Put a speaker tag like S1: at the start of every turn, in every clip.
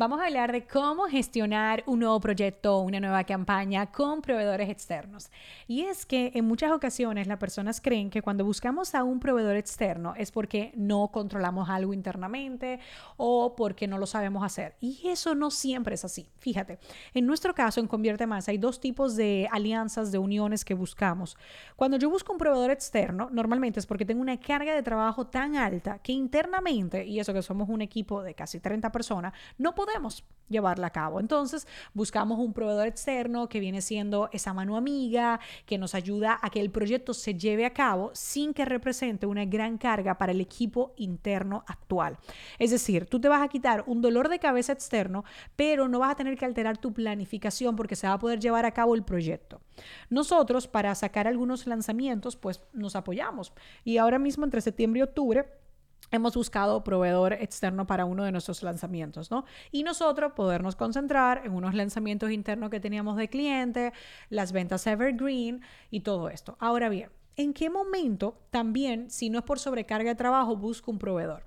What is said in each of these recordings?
S1: Vamos a hablar de cómo gestionar un nuevo proyecto, una nueva campaña con proveedores externos. Y es que en muchas ocasiones las personas creen que cuando buscamos a un proveedor externo es porque no controlamos algo internamente o porque no lo sabemos hacer. Y eso no siempre es así. Fíjate, en nuestro caso en Convierte Más hay dos tipos de alianzas, de uniones que buscamos. Cuando yo busco un proveedor externo, normalmente es porque tengo una carga de trabajo tan alta que internamente, y eso que somos un equipo de casi 30 personas, no podemos podemos llevarla a cabo. Entonces, buscamos un proveedor externo que viene siendo esa mano amiga, que nos ayuda a que el proyecto se lleve a cabo sin que represente una gran carga para el equipo interno actual. Es decir, tú te vas a quitar un dolor de cabeza externo, pero no vas a tener que alterar tu planificación porque se va a poder llevar a cabo el proyecto. Nosotros, para sacar algunos lanzamientos, pues nos apoyamos. Y ahora mismo, entre septiembre y octubre, hemos buscado proveedor externo para uno de nuestros lanzamientos, ¿no? Y nosotros podernos concentrar en unos lanzamientos internos que teníamos de cliente, las ventas evergreen y todo esto. Ahora bien, ¿en qué momento también, si no es por sobrecarga de trabajo, busco un proveedor?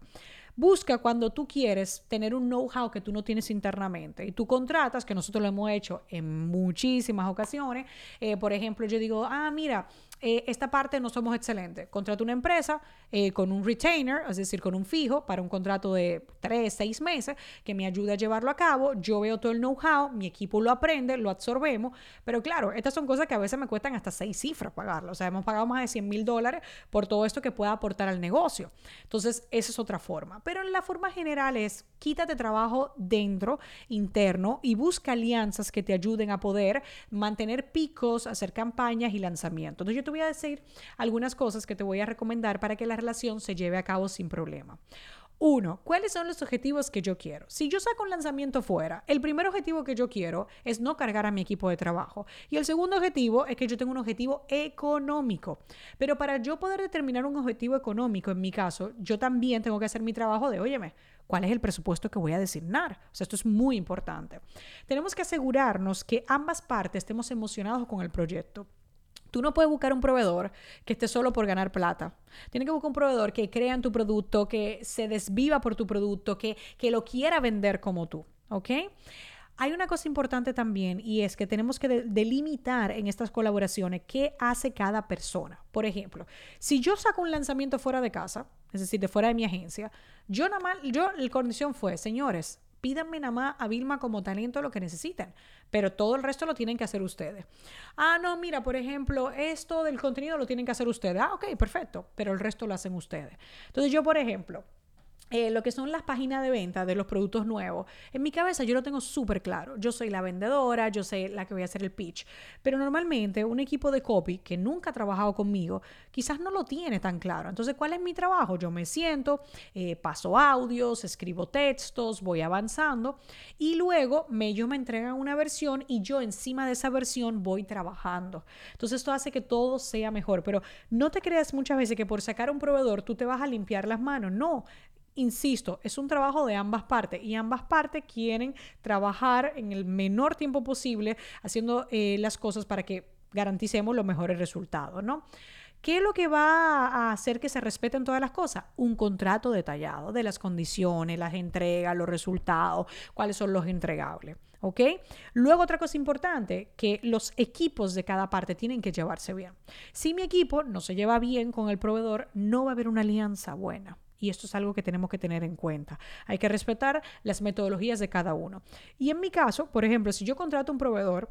S1: Busca cuando tú quieres tener un know-how que tú no tienes internamente y tú contratas, que nosotros lo hemos hecho en muchísimas ocasiones. Eh, por ejemplo, yo digo, ah, mira, eh, esta parte no somos excelentes. Contrato una empresa eh, con un retainer, es decir, con un fijo para un contrato de tres, seis meses que me ayude a llevarlo a cabo. Yo veo todo el know-how, mi equipo lo aprende, lo absorbemos. Pero claro, estas son cosas que a veces me cuestan hasta seis cifras pagarlo. O sea, hemos pagado más de 100 mil dólares por todo esto que pueda aportar al negocio. Entonces, esa es otra forma. Pero la forma general es quítate trabajo dentro, interno, y busca alianzas que te ayuden a poder mantener picos, hacer campañas y lanzamientos. Entonces, yo te voy a decir algunas cosas que te voy a recomendar para que la relación se lleve a cabo sin problema. Uno, ¿cuáles son los objetivos que yo quiero? Si yo saco un lanzamiento fuera, el primer objetivo que yo quiero es no cargar a mi equipo de trabajo. Y el segundo objetivo es que yo tengo un objetivo económico. Pero para yo poder determinar un objetivo económico, en mi caso, yo también tengo que hacer mi trabajo de, óyeme, ¿cuál es el presupuesto que voy a designar? O sea, esto es muy importante. Tenemos que asegurarnos que ambas partes estemos emocionados con el proyecto. Tú no puedes buscar un proveedor que esté solo por ganar plata. Tienes que buscar un proveedor que crea en tu producto, que se desviva por tu producto, que, que lo quiera vender como tú. ¿Ok? Hay una cosa importante también y es que tenemos que delimitar en estas colaboraciones qué hace cada persona. Por ejemplo, si yo saco un lanzamiento fuera de casa, es decir, de fuera de mi agencia, yo nada más, yo, la condición fue, señores, pídanme nada más a Vilma como talento lo que necesiten, pero todo el resto lo tienen que hacer ustedes. Ah, no, mira, por ejemplo, esto del contenido lo tienen que hacer ustedes. Ah, ok, perfecto, pero el resto lo hacen ustedes. Entonces yo, por ejemplo, eh, lo que son las páginas de venta de los productos nuevos, en mi cabeza yo lo tengo súper claro. Yo soy la vendedora, yo sé la que voy a hacer el pitch. Pero normalmente un equipo de copy que nunca ha trabajado conmigo, quizás no lo tiene tan claro. Entonces, ¿cuál es mi trabajo? Yo me siento, eh, paso audios, escribo textos, voy avanzando y luego me, ellos me entregan una versión y yo encima de esa versión voy trabajando. Entonces, esto hace que todo sea mejor. Pero no te creas muchas veces que por sacar un proveedor tú te vas a limpiar las manos. No Insisto, es un trabajo de ambas partes y ambas partes quieren trabajar en el menor tiempo posible haciendo eh, las cosas para que garanticemos los mejores resultados, ¿no? ¿Qué es lo que va a hacer que se respeten todas las cosas? Un contrato detallado de las condiciones, las entregas, los resultados, cuáles son los entregables. ¿Ok? Luego otra cosa importante, que los equipos de cada parte tienen que llevarse bien. Si mi equipo no se lleva bien con el proveedor, no va a haber una alianza buena. Y esto es algo que tenemos que tener en cuenta. Hay que respetar las metodologías de cada uno. Y en mi caso, por ejemplo, si yo contrato un proveedor,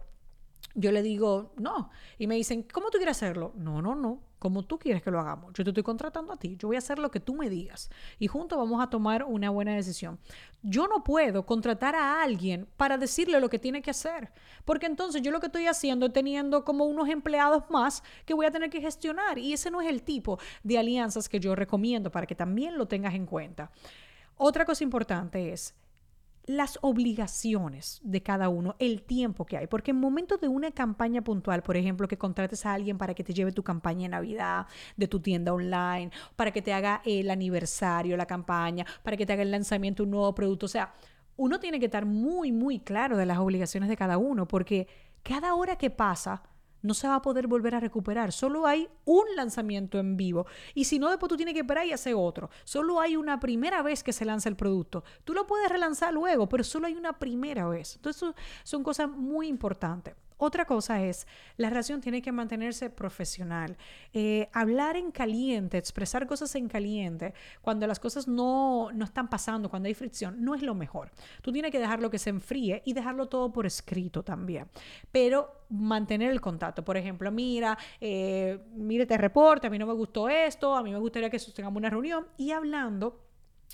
S1: yo le digo, no. Y me dicen, ¿cómo tú quieres hacerlo? No, no, no como tú quieres que lo hagamos. Yo te estoy contratando a ti, yo voy a hacer lo que tú me digas y juntos vamos a tomar una buena decisión. Yo no puedo contratar a alguien para decirle lo que tiene que hacer, porque entonces yo lo que estoy haciendo es teniendo como unos empleados más que voy a tener que gestionar y ese no es el tipo de alianzas que yo recomiendo para que también lo tengas en cuenta. Otra cosa importante es las obligaciones de cada uno, el tiempo que hay. Porque en momentos de una campaña puntual, por ejemplo, que contrates a alguien para que te lleve tu campaña de Navidad de tu tienda online, para que te haga el aniversario, la campaña, para que te haga el lanzamiento de un nuevo producto. O sea, uno tiene que estar muy, muy claro de las obligaciones de cada uno, porque cada hora que pasa, no se va a poder volver a recuperar. Solo hay un lanzamiento en vivo. Y si no, después tú tienes que esperar y hacer otro. Solo hay una primera vez que se lanza el producto. Tú lo puedes relanzar luego, pero solo hay una primera vez. Entonces, son cosas muy importantes. Otra cosa es, la relación tiene que mantenerse profesional. Eh, hablar en caliente, expresar cosas en caliente, cuando las cosas no, no están pasando, cuando hay fricción, no es lo mejor. Tú tienes que dejarlo que se enfríe y dejarlo todo por escrito también. Pero mantener el contacto. Por ejemplo, mira, eh, mire, te reporte, a mí no me gustó esto, a mí me gustaría que sostengamos una reunión y hablando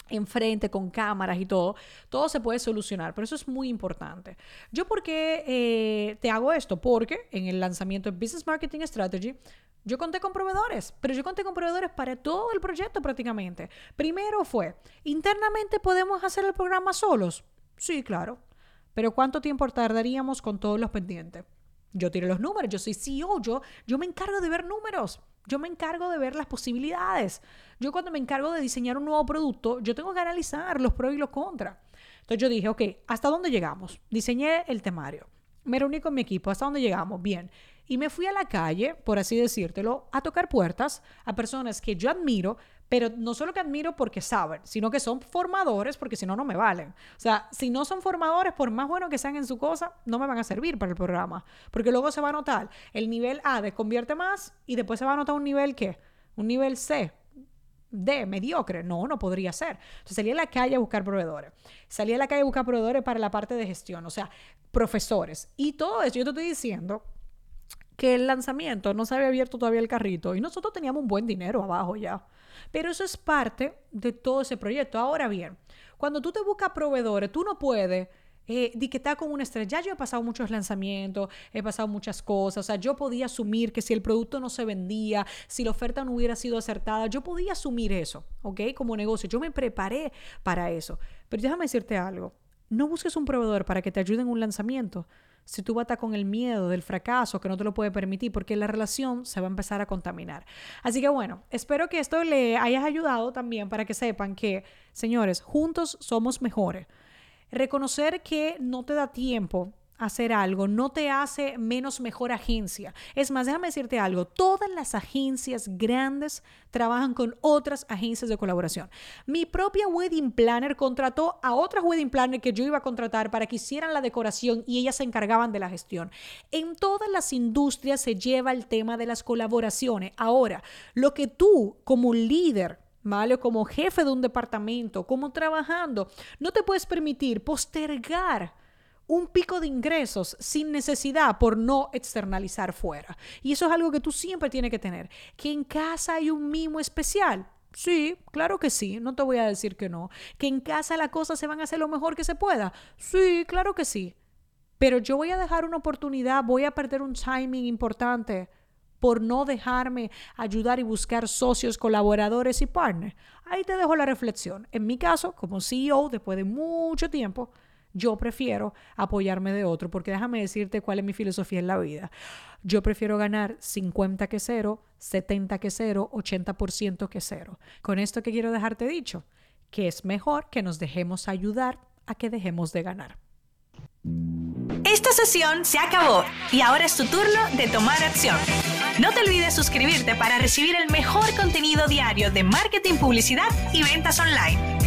S1: enfrente con cámaras y todo, todo se puede solucionar, pero eso es muy importante. ¿Yo por qué eh, te hago esto? Porque en el lanzamiento de Business Marketing Strategy, yo conté con proveedores, pero yo conté con proveedores para todo el proyecto prácticamente. Primero fue, internamente podemos hacer el programa solos. Sí, claro. Pero ¿cuánto tiempo tardaríamos con todos los pendientes? Yo tiré los números, yo soy CEO, yo, yo me encargo de ver números. Yo me encargo de ver las posibilidades. Yo cuando me encargo de diseñar un nuevo producto, yo tengo que analizar los pros y los contras. Entonces yo dije, ok, ¿hasta dónde llegamos? Diseñé el temario. Me reuní con mi equipo. ¿Hasta dónde llegamos? Bien. Y me fui a la calle, por así decírtelo, a tocar puertas a personas que yo admiro, pero no solo que admiro porque saben, sino que son formadores porque si no, no me valen. O sea, si no son formadores, por más bueno que sean en su cosa, no me van a servir para el programa. Porque luego se va a notar el nivel A de convierte más y después se va a notar un nivel ¿qué? Un nivel C. D, mediocre. No, no podría ser. Entonces salí a la calle a buscar proveedores. Salí a la calle a buscar proveedores para la parte de gestión, o sea, profesores. Y todo eso, yo te estoy diciendo que el lanzamiento no se había abierto todavía el carrito y nosotros teníamos un buen dinero abajo ya. Pero eso es parte de todo ese proyecto. Ahora bien, cuando tú te buscas proveedores, tú no puedes eh, está con una estrella. Ya yo he pasado muchos lanzamientos, he pasado muchas cosas. O sea, yo podía asumir que si el producto no se vendía, si la oferta no hubiera sido acertada, yo podía asumir eso, ¿ok? Como negocio. Yo me preparé para eso. Pero déjame decirte algo. No busques un proveedor para que te ayude en un lanzamiento si tú estar con el miedo del fracaso que no te lo puede permitir porque la relación se va a empezar a contaminar. Así que bueno, espero que esto le hayas ayudado también para que sepan que, señores, juntos somos mejores. Reconocer que no te da tiempo hacer algo no te hace menos mejor agencia. Es más, déjame decirte algo, todas las agencias grandes trabajan con otras agencias de colaboración. Mi propia wedding planner contrató a otras wedding planner que yo iba a contratar para que hicieran la decoración y ellas se encargaban de la gestión. En todas las industrias se lleva el tema de las colaboraciones. Ahora, lo que tú como líder ¿vale? Como jefe de un departamento, como trabajando, no te puedes permitir postergar un pico de ingresos sin necesidad por no externalizar fuera. Y eso es algo que tú siempre tienes que tener. Que en casa hay un mimo especial. Sí, claro que sí, no te voy a decir que no. Que en casa las cosas se van a hacer lo mejor que se pueda. Sí, claro que sí. Pero yo voy a dejar una oportunidad, voy a perder un timing importante por no dejarme ayudar y buscar socios, colaboradores y partners. Ahí te dejo la reflexión. En mi caso, como CEO, después de mucho tiempo, yo prefiero apoyarme de otro, porque déjame decirte cuál es mi filosofía en la vida. Yo prefiero ganar 50 que cero, 70 que cero, 80% que cero. Con esto que quiero dejarte dicho, que es mejor que nos dejemos ayudar a que dejemos de ganar.
S2: Esta sesión se acabó y ahora es tu turno de tomar acción. No te olvides suscribirte para recibir el mejor contenido diario de marketing, publicidad y ventas online.